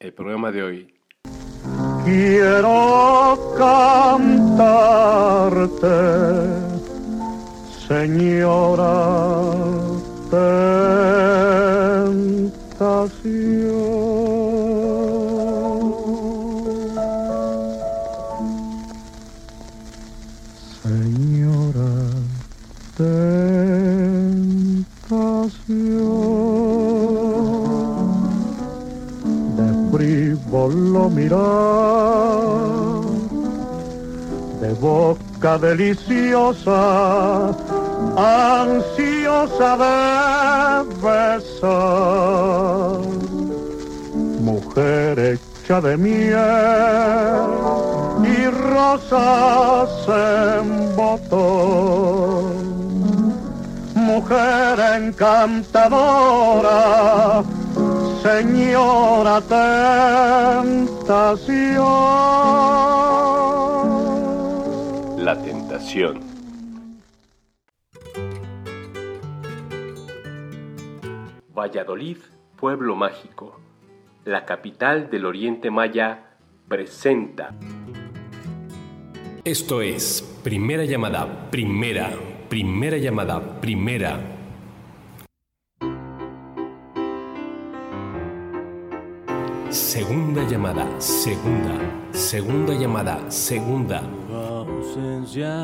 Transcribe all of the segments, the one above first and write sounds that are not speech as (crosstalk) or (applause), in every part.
el programa de hoy. Quiero cantarte, señora Señora de boca deliciosa, ansiosa de besar, mujer hecha de miel y rosas en botón. Mujer encantadora, señora tentación. La tentación. Valladolid, pueblo mágico, la capital del Oriente Maya, presenta. Esto es primera llamada, primera, primera llamada, primera. Segunda llamada, segunda, segunda llamada, segunda. ausencia,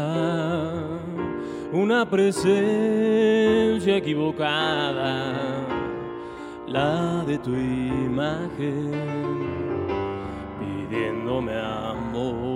una presencia equivocada, la de tu imagen, pidiéndome amor.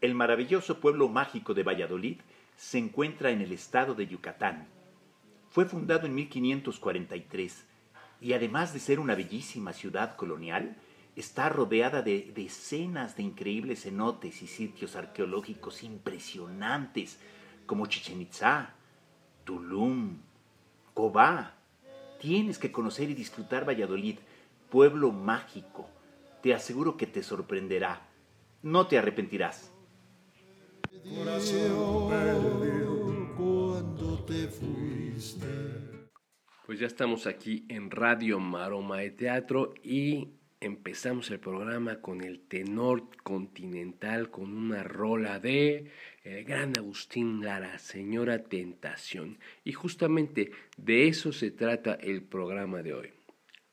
El maravilloso pueblo mágico de Valladolid se encuentra en el estado de Yucatán. Fue fundado en 1543 y además de ser una bellísima ciudad colonial, está rodeada de decenas de increíbles cenotes y sitios arqueológicos impresionantes como Chichen Itzá, Tulum, Cobá. Tienes que conocer y disfrutar Valladolid, pueblo mágico. Te aseguro que te sorprenderá. No te arrepentirás. Pues ya estamos aquí en Radio Maroma de Teatro y empezamos el programa con el tenor continental con una rola de el gran Agustín Lara, Señora Tentación. Y justamente de eso se trata el programa de hoy,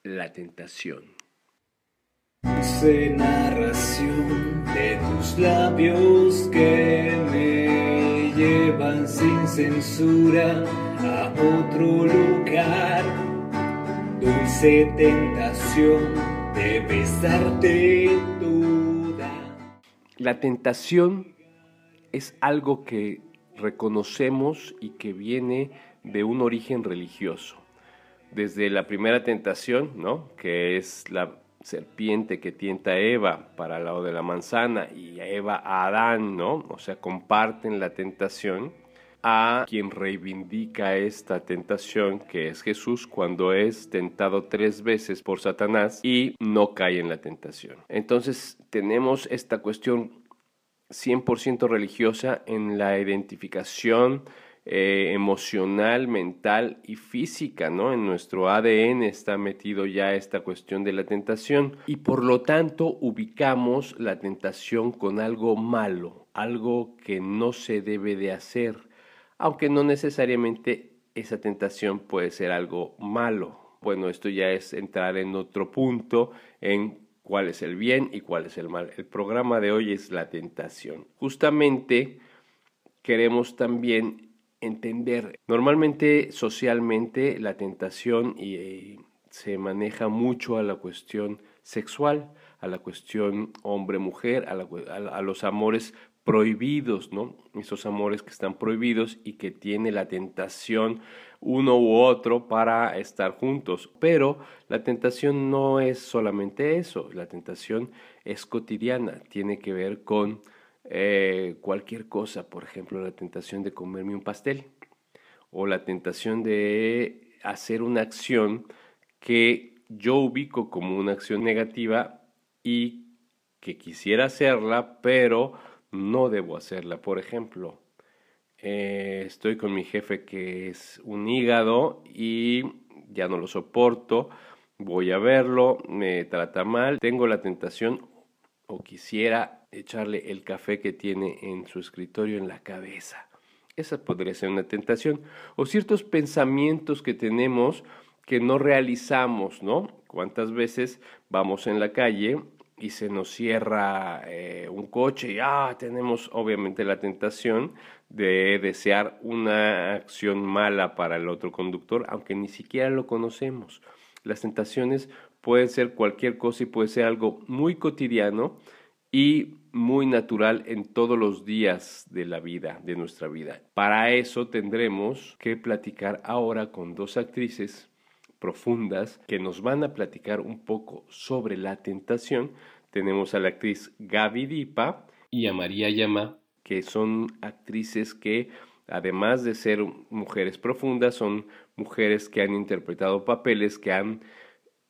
la tentación. Narración de tus labios que me llevan sin censura a otro lugar. Dulce tentación de besarte toda. La tentación es algo que reconocemos y que viene de un origen religioso. Desde la primera tentación, ¿no? que es la serpiente que tienta a Eva para el lado de la manzana y Eva a Adán, ¿no? O sea, comparten la tentación a quien reivindica esta tentación, que es Jesús, cuando es tentado tres veces por Satanás y no cae en la tentación. Entonces tenemos esta cuestión 100% religiosa en la identificación eh, emocional, mental y física, ¿no? En nuestro ADN está metido ya esta cuestión de la tentación y por lo tanto ubicamos la tentación con algo malo, algo que no se debe de hacer, aunque no necesariamente esa tentación puede ser algo malo. Bueno, esto ya es entrar en otro punto, en cuál es el bien y cuál es el mal. El programa de hoy es la tentación. Justamente queremos también entender. Normalmente, socialmente, la tentación eh, se maneja mucho a la cuestión sexual, a la cuestión hombre-mujer, a- a los amores prohibidos, ¿no? Esos amores que están prohibidos y que tiene la tentación uno u otro para estar juntos. Pero la tentación no es solamente eso, la tentación es cotidiana, tiene que ver con eh, cualquier cosa, por ejemplo, la tentación de comerme un pastel o la tentación de hacer una acción que yo ubico como una acción negativa y que quisiera hacerla, pero no debo hacerla. Por ejemplo, eh, estoy con mi jefe que es un hígado y ya no lo soporto, voy a verlo, me trata mal, tengo la tentación o quisiera echarle el café que tiene en su escritorio en la cabeza. Esa podría ser una tentación. O ciertos pensamientos que tenemos que no realizamos, ¿no? ¿Cuántas veces vamos en la calle y se nos cierra eh, un coche y ah, tenemos obviamente la tentación de desear una acción mala para el otro conductor, aunque ni siquiera lo conocemos. Las tentaciones pueden ser cualquier cosa y puede ser algo muy cotidiano y muy natural en todos los días de la vida, de nuestra vida. Para eso tendremos que platicar ahora con dos actrices profundas que nos van a platicar un poco sobre la tentación. Tenemos a la actriz Gaby Dipa y a María Llama, que son actrices que además de ser mujeres profundas, son mujeres que han interpretado papeles que han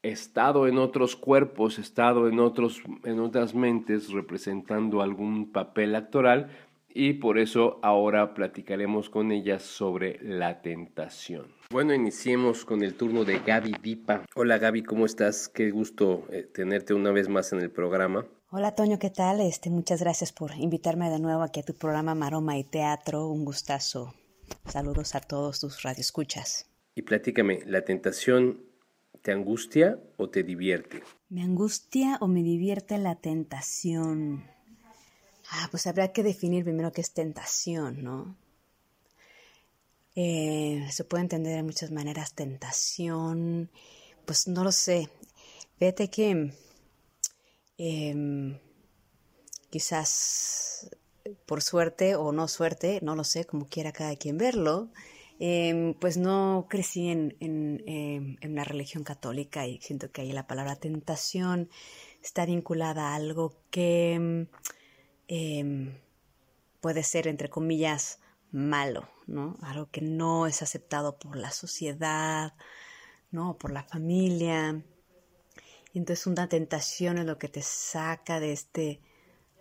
estado en otros cuerpos, estado en, otros, en otras mentes representando algún papel actoral y por eso ahora platicaremos con ellas sobre la tentación. Bueno, iniciemos con el turno de Gaby Dipa. Hola Gaby, ¿cómo estás? Qué gusto eh, tenerte una vez más en el programa. Hola Toño, ¿qué tal? Este, muchas gracias por invitarme de nuevo aquí a tu programa Maroma y Teatro. Un gustazo. Saludos a todos tus radioescuchas. Y platícame, ¿la tentación te angustia o te divierte? ¿Me angustia o me divierte la tentación? Ah, pues habrá que definir primero qué es tentación, ¿no? Eh, se puede entender de muchas maneras tentación, pues no lo sé. Fíjate que em, quizás por suerte o no suerte, no lo sé, como quiera cada quien verlo, em, pues no crecí en, en, em, religión católica y siento que ahí la palabra tentación está vinculada a algo que puede ser, entre comillas, malo, ¿no? Algo que no es aceptado por la sociedad, ¿no? Por la familia. Y entonces una tentación es lo que te saca de este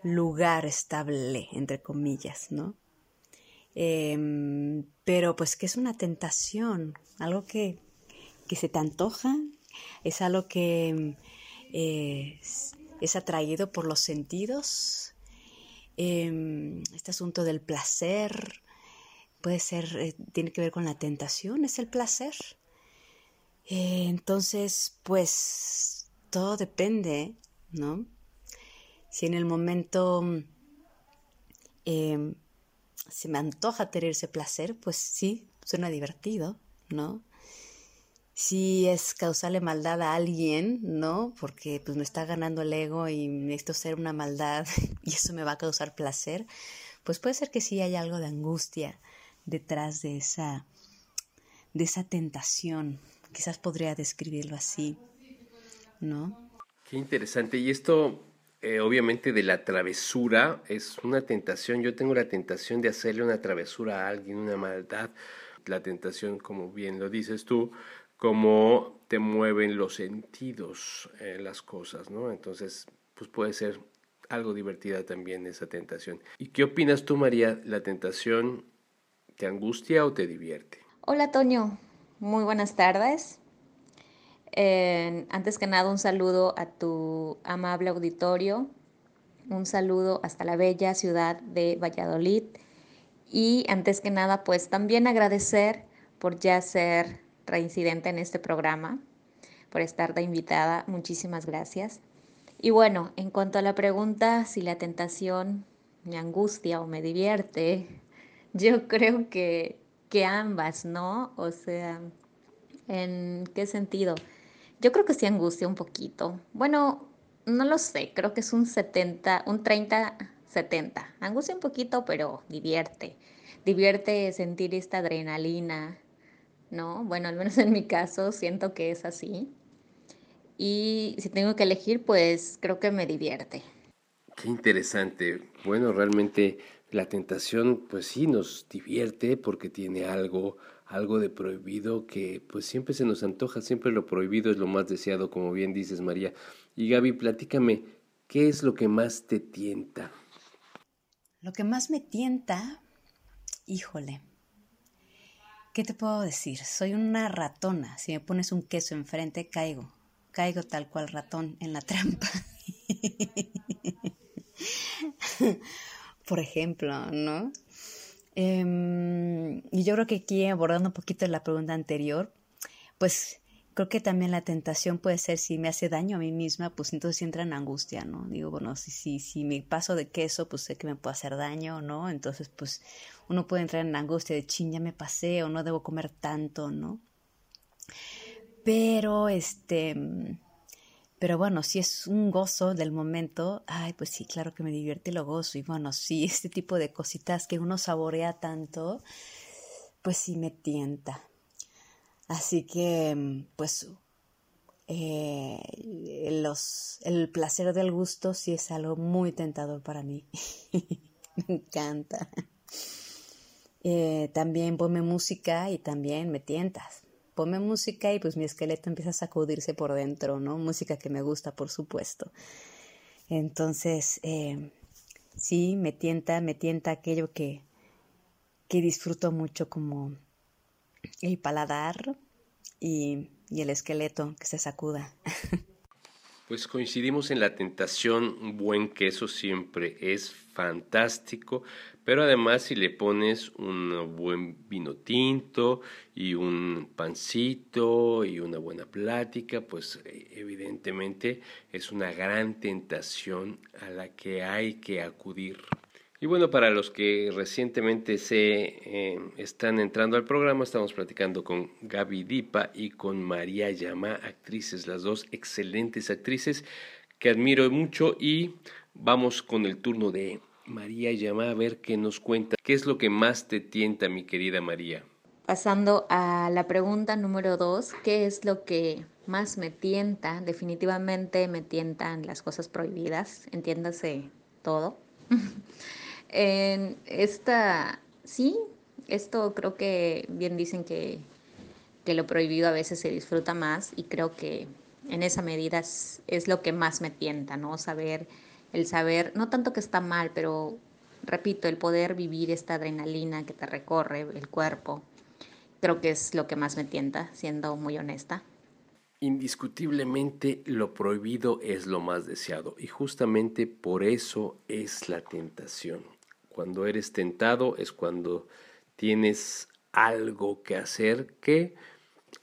lugar estable, entre comillas, ¿no? Em, pero pues que es una tentación, algo que, que se te antoja, es algo que eh, es atraído por los sentidos, em, este asunto del placer, puede ser, eh, tiene que ver con la tentación, es el placer. Eh, entonces, pues todo depende, ¿no? Si en el momento em, se me antoja tener ese placer, pues sí, suena divertido, ¿no? Si es causarle maldad a alguien, ¿no? Porque pues me está ganando el ego y necesito ser una maldad (laughs) y eso me va a causar placer, pues puede ser que sí haya algo de angustia detrás de esa, de esa tentación. Quizás podría describirlo así, ¿no? Qué interesante. Y esto, eh, obviamente, de la travesura es una tentación. Yo tengo la tentación de hacerle una travesura a alguien, una maldad. La tentación, como bien lo dices tú, como te mueven los sentidos, eh, las cosas, ¿no? Entonces, pues puede ser algo divertida también esa tentación. ¿Y qué opinas tú, María? La tentación ¿Te angustia o te divierte? Hola Toño, muy buenas tardes. Antes que nada, un saludo a tu amable auditorio, un saludo hasta la bella ciudad de Valladolid y antes que nada, pues también agradecer por ya ser reincidente en este programa, por estar de invitada. Muchísimas gracias. Y bueno, en cuanto a la pregunta si la tentación me angustia o me divierte, (laughs) yo creo que, que ambas, ¿no? O sea, ¿en qué sentido? Yo creo que sí angustia un poquito. Bueno, no lo sé, creo que es un 70, un 30, 70. Angustia un poquito, pero divierte. Divierte sentir esta adrenalina ¿no? Bueno, al menos en mi caso siento que es así. Y si tengo que elegir, pues creo que me divierte. Qué interesante. Bueno, realmente la tentación, pues sí, nos divierte porque tiene algo, algo de prohibido que pues siempre se nos antoja, siempre lo prohibido es lo más deseado, como bien dices María. Y Gaby, platícame, ¿qué es lo que más te tienta? Lo que más me tienta, híjole, ¿qué te puedo decir? Soy una ratona. Si me pones un queso enfrente, caigo. Caigo tal cual ratón en la trampa. (laughs) Por ejemplo, ¿no? Em, y yo creo que aquí, abordando un poquito la pregunta anterior, pues creo que también la tentación puede ser si me hace daño a mí misma, pues entonces entra en angustia, ¿no? Digo, bueno, si, si, si me paso de queso, pues sé que me puede hacer daño, ¿no? Entonces, pues uno puede entrar en angustia de ching, ya me pasé o no debo comer tanto, ¿no? Pero, este, pero bueno, si es un gozo del momento, ay, pues sí, claro que me divierte y lo gozo. Y bueno, sí, este tipo de cositas que uno saborea tanto, pues sí me tienta. Así que, pues, eh, los, el placer del gusto sí es algo muy tentador para mí. (laughs) me encanta. Eh, también ponme música y también me tientas. Ponme música y pues mi esqueleto empieza a sacudirse por dentro, ¿no? Música que me gusta, por supuesto. Entonces, eh, sí, me tienta, me tienta aquello que, que disfruto mucho como el paladar y, el esqueleto que se sacuda. (laughs) Pues coincidimos en la tentación, un buen queso siempre es fantástico, pero además si le pones un buen vino tinto y un pancito y una buena plática, pues evidentemente es una gran tentación a la que hay que acudir. Y bueno, para los que recientemente se eh, están entrando al programa, estamos platicando con Gaby Dipa y con María Llama, actrices, las dos excelentes actrices que admiro mucho y vamos con el turno de María Llama a ver qué nos cuenta. ¿Qué es lo que más te tienta, mi querida María? Pasando a la pregunta número dos, ¿qué es lo que más me tienta? Definitivamente me tientan las cosas prohibidas, entiéndase todo. (laughs) En esta, sí, esto creo que bien dicen que, que, lo prohibido a veces se disfruta más y creo que en esa medida es, es, lo que más me tienta, ¿no? Saber, el saber, no tanto que está mal, pero repito, el poder vivir esta adrenalina que te recorre el cuerpo, creo que es lo que más me tienta, siendo muy honesta. Indiscutiblemente lo prohibido es lo más deseado y justamente por eso es la tentación. Cuando eres tentado es cuando tienes algo que hacer que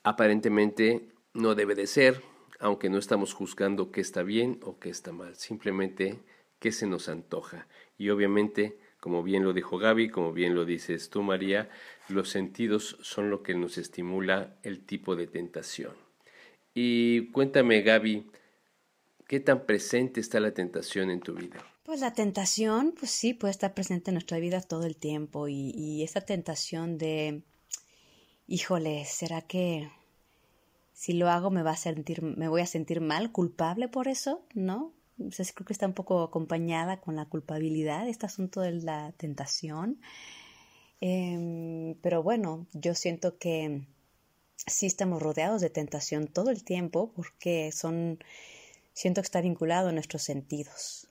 aparentemente no debe de ser, aunque no estamos juzgando qué está bien o qué está mal, simplemente qué se nos antoja. Y obviamente, como bien lo dijo Gaby, como bien lo dices tú María, los sentidos son lo que nos estimula el tipo de tentación. Y cuéntame Gaby, ¿qué tan presente está la tentación en tu vida? Pues la tentación, pues sí, puede estar presente en nuestra vida todo el tiempo y, y esa tentación de, híjole, ¿será que si lo hago me va a sentir, me voy a sentir mal, culpable por eso? ¿No? O creo que está un poco acompañada con la culpabilidad, este asunto de la tentación. Em, pero bueno, yo siento que sí estamos rodeados de tentación todo el tiempo porque son, siento que está vinculado a nuestros sentidos.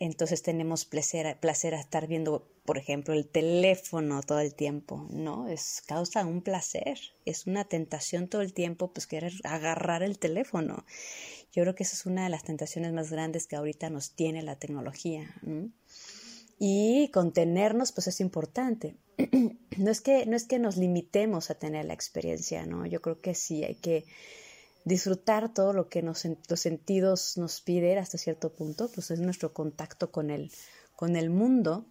Entonces tenemos placer, placer a estar viendo, por ejemplo, el teléfono todo el tiempo, ¿no? Es causa un placer, es una tentación todo el tiempo, pues querer agarrar el teléfono. Yo creo que esa es una de las tentaciones más grandes que ahorita nos tiene la tecnología. Y contenernos, pues es importante. (clears throat) no, es que, no es que nos limitemos a tener la experiencia, ¿no? Yo creo que sí, hay que disfrutar todo lo que nos, los sentidos nos piden hasta cierto punto, pues es nuestro contacto con el, con el mundo.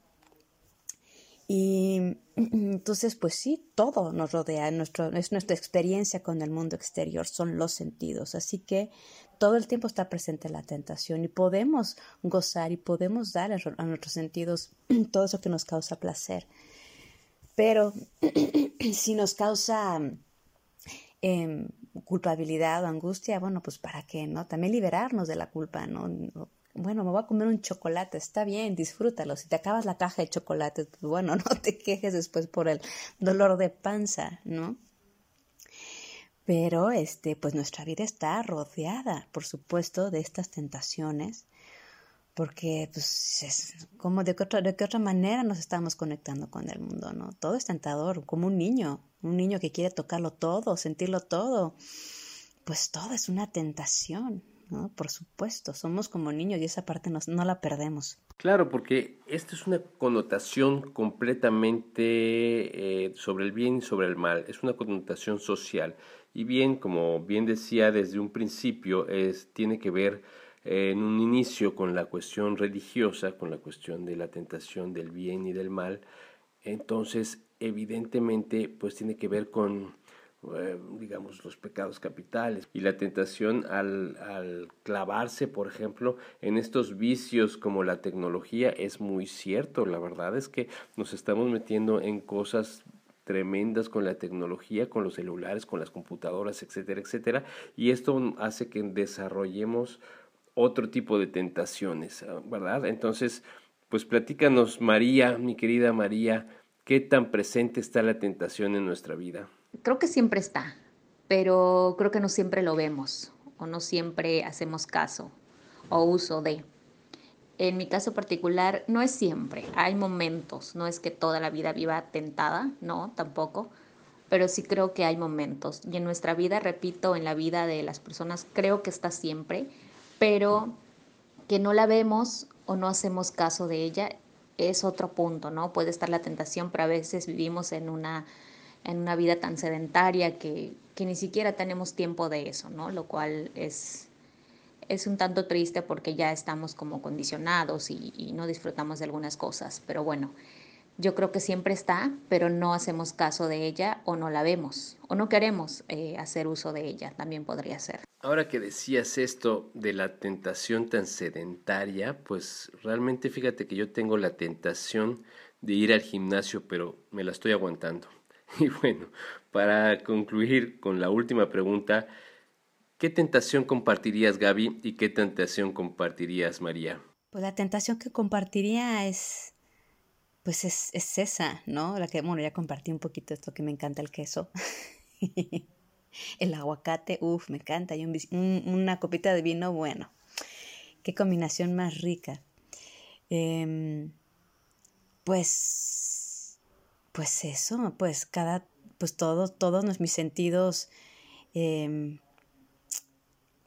Y (clears throat) entonces, pues sí, todo nos rodea, nuestro, es nuestra experiencia con el mundo exterior, son los sentidos. Así que todo el tiempo está presente la tentación y podemos gozar y podemos dar a nuestros sentidos (clears throat) todo eso que nos causa placer. Pero (clears throat) si nos causa em, culpabilidad o angustia, bueno, pues para qué, ¿no? También liberarnos de la culpa, ¿no? Bueno, me voy a comer un chocolate, está bien, disfrútalo. Si te acabas la caja de chocolate, pues bueno, (laughs) no te quejes después por el dolor de panza, ¿no? Pero este, pues nuestra vida está rodeada, por supuesto, de estas tentaciones, porque pues es como de qué otra, de qué otra manera nos estamos conectando con el mundo, ¿no? Todo es tentador, como un niño, un niño que quiere tocarlo todo, sentirlo todo, pues todo es una tentación, ¿no? Por supuesto, somos como niños y esa parte nos, no la perdemos. Claro, porque esta es una connotación completamente eh, sobre el bien y sobre el mal, es una connotación social. Y bien, como bien decía desde un principio, es, tiene que ver en un inicio con la cuestión religiosa, con la cuestión de la tentación del bien y del mal. Entonces, evidentemente, pues tiene que ver con, eh, digamos, los pecados capitales y la tentación al, al, clavarse, por ejemplo, en estos vicios como la tecnología es muy cierto. La verdad es que nos estamos metiendo en cosas tremendas con la tecnología, con los celulares, con las computadoras, etcétera, etcétera. Y esto hace que desarrollemos otro tipo de tentaciones, ah, ¿verdad? Entonces, pues platícanos, María, mi querida María, ¿qué tan presente está la tentación en nuestra vida? Creo que siempre está, pero creo que no siempre lo vemos o no siempre hacemos caso o uso de. En mi caso particular, no es siempre, hay momentos, no es que toda la vida viva tentada, no, tampoco, pero sí creo que hay momentos. Y en nuestra vida, repito, en la vida de las personas, creo que está siempre, pero que no la vemos o no hacemos caso de ella es otro punto, ¿no? Puede estar la tentación, pero a veces vivimos en una, en una vida tan sedentaria que, que ni siquiera tenemos tiempo de eso, ¿no? Lo cual es, es un tanto triste porque ya estamos como condicionados y, no disfrutamos de algunas cosas. Pero bueno, yo creo que siempre está, pero no hacemos caso de ella o no la vemos o no queremos eh, hacer uso de ella, también podría ser. Ahora que decías esto de la tentación tan sedentaria, pues realmente fíjate que yo tengo la tentación de ir al gimnasio, pero me la estoy aguantando. (laughs) Y bueno, para concluir con la última pregunta, ¿Qué tentación compartirías, Gaby, y qué tentación compartirías, María? Pues la tentación que compartiría es, pues es, esa, ¿no? La que, bueno, ya compartí un poquito esto que me encanta el queso. (laughs) el aguacate, uff, me encanta. Y una copita de vino, bueno. Qué combinación más rica. Em, pues, pues eso, pues cada, pues todos, todos mis sentidos em,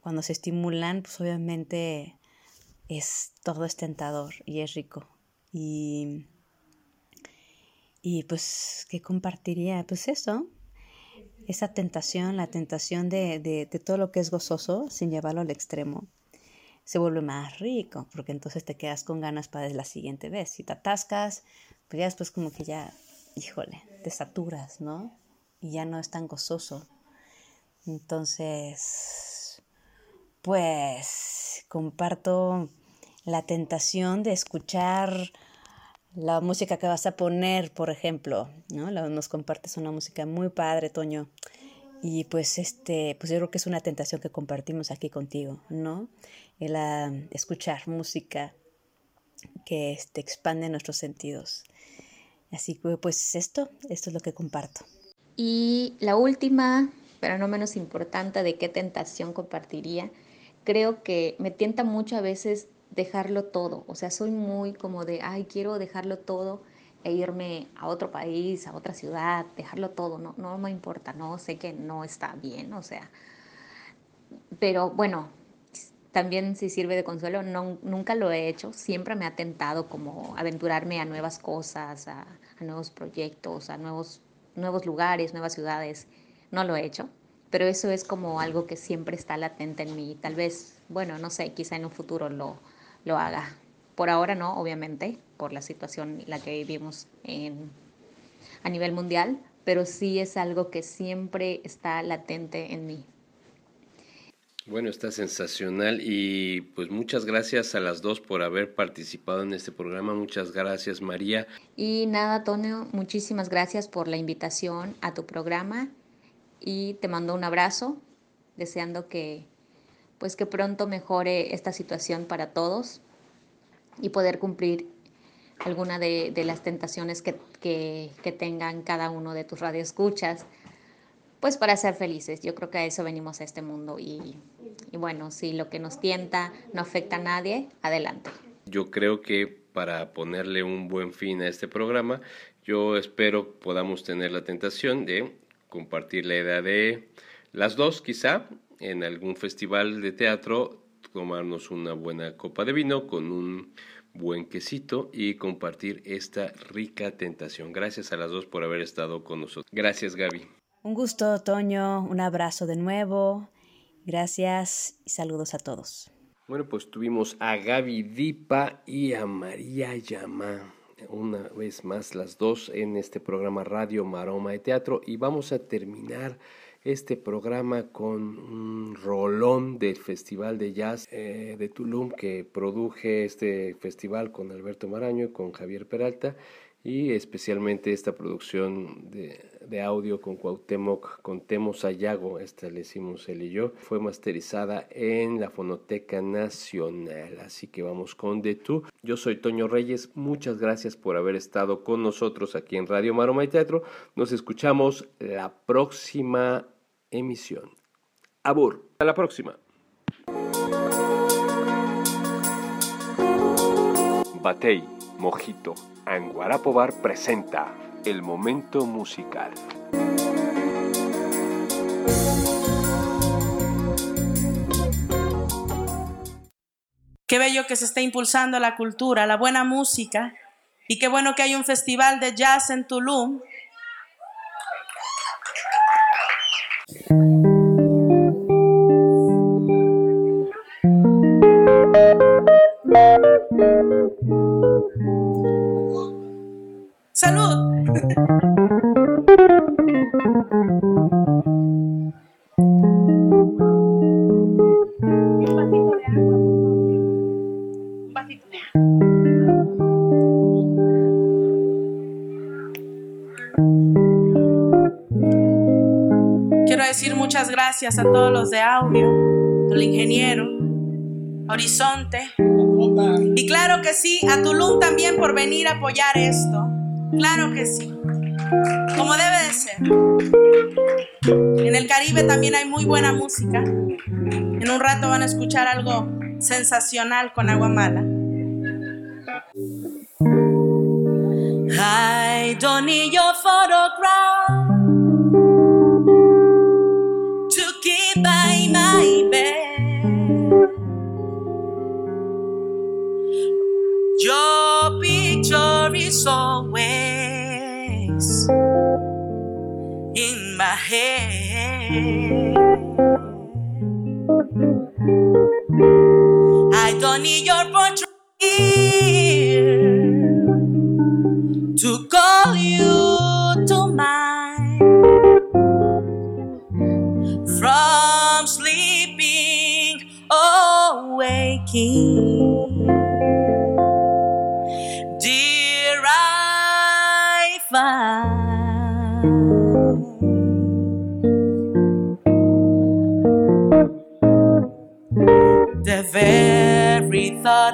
cuando se estimulan, pues obviamente es todo es tentador y es rico. Y, y pues, ¿qué compartiría? Pues eso, esa tentación, la tentación de, de, todo lo que es gozoso sin llevarlo al extremo, se vuelve más rico, porque entonces te quedas con ganas para la siguiente vez. Si te atascas, pues ya después como que ya, híjole, te saturas, ¿no? Y ya no es tan gozoso. Entonces, pues comparto la tentación de escuchar la música que vas a poner, por ejemplo, ¿no? Nos compartes una música muy padre, Toño. Y pues este, pues yo creo que es una tentación que compartimos aquí contigo, ¿no? El ah, escuchar música que este, expande nuestros sentidos. Así que pues esto, esto es lo que comparto. Y la última, pero no menos importante, de qué tentación compartiría, creo que me tienta mucho a veces dejarlo todo. O sea, soy muy como de, ay, quiero dejarlo todo e irme a otro país, a otra ciudad, dejarlo todo. No, no me importa, no sé que no está bien, o sea. Pero bueno, también si sirve de consuelo, no, nunca lo he hecho. Siempre me ha tentado como aventurarme a nuevas cosas, a, a nuevos proyectos, a nuevos, nuevos lugares, nuevas ciudades. No lo he hecho pero eso es como algo que siempre está latente en mí. Tal vez, bueno, no sé, quizá en un futuro lo, lo haga. Por ahora no, obviamente, por la situación en la que vivimos en, a nivel mundial, pero sí es algo que siempre está latente en mí. Bueno, está sensacional y pues muchas gracias a las dos por haber participado en este programa. Muchas gracias María. Y nada, Tonio, muchísimas gracias por la invitación a tu programa y te mando un abrazo, deseando que pues que pronto mejore esta situación para todos y poder cumplir alguna de, las tentaciones que, que, tengan cada uno de tus radioescuchas, pues para ser felices. Yo creo que a eso venimos a este mundo y, y bueno, si lo que nos tienta no afecta a nadie, adelante. Yo creo que para ponerle un buen fin a este programa, yo espero podamos tener la tentación de compartir la idea de las dos, quizá, en algún festival de teatro, tomarnos una buena copa de vino con un buen quesito y compartir esta rica tentación. Gracias a las dos por haber estado con nosotros. Gracias, Gaby. Un gusto, Toño. Un abrazo de nuevo. Gracias y saludos a todos. Bueno, pues tuvimos a Gaby Dipa y a María Llama, una vez más las dos en este programa Radio Maroma de Teatro y vamos a terminar este programa con un rolón del Festival de Jazz eh, de Tulum que produje este festival con Alberto Maraño y con Javier Peralta y especialmente esta producción de, audio con Cuauhtémoc, con Temo Sayago, esta le hicimos él y yo, fue masterizada en la Fonoteca Nacional, así que vamos con De Tú. Yo soy Toño Reyes, muchas gracias por haber estado con nosotros aquí en Radio Maroma y Teatro, nos escuchamos la próxima emisión. Abur, a la próxima. Batey, Mojito, Anguarapo Bar presenta El Momento Musical. Qué bello que se esté impulsando la cultura, la buena música, y qué bueno que hay un festival de jazz en Tulum a todos los de audio, al ingeniero, Horizonte, y claro que sí, a Tulum también por venir a apoyar esto. Claro que sí. Como debe de ser. En el Caribe también hay muy buena música. En un rato van a escuchar algo sensacional con agua mala. I don't need your photograph my bed. Your picture is always in my head.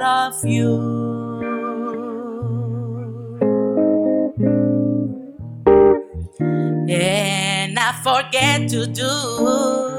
Of you. And I forget to do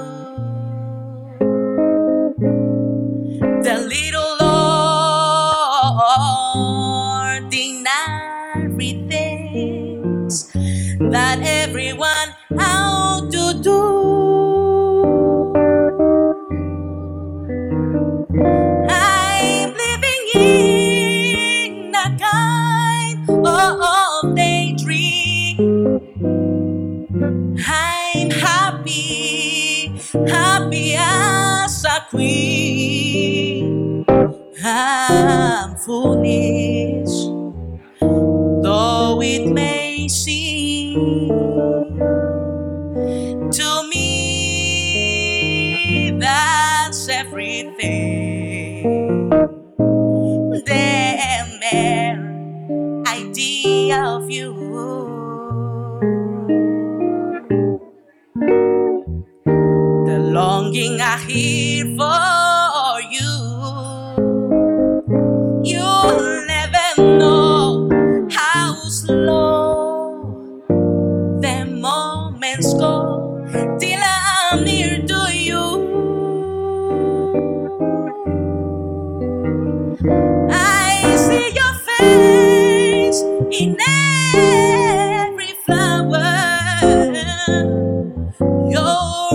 没心。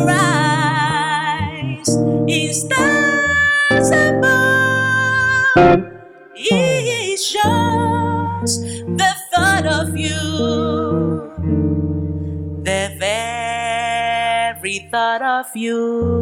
rise in stars above. It's just the thought of you, the very thought of you.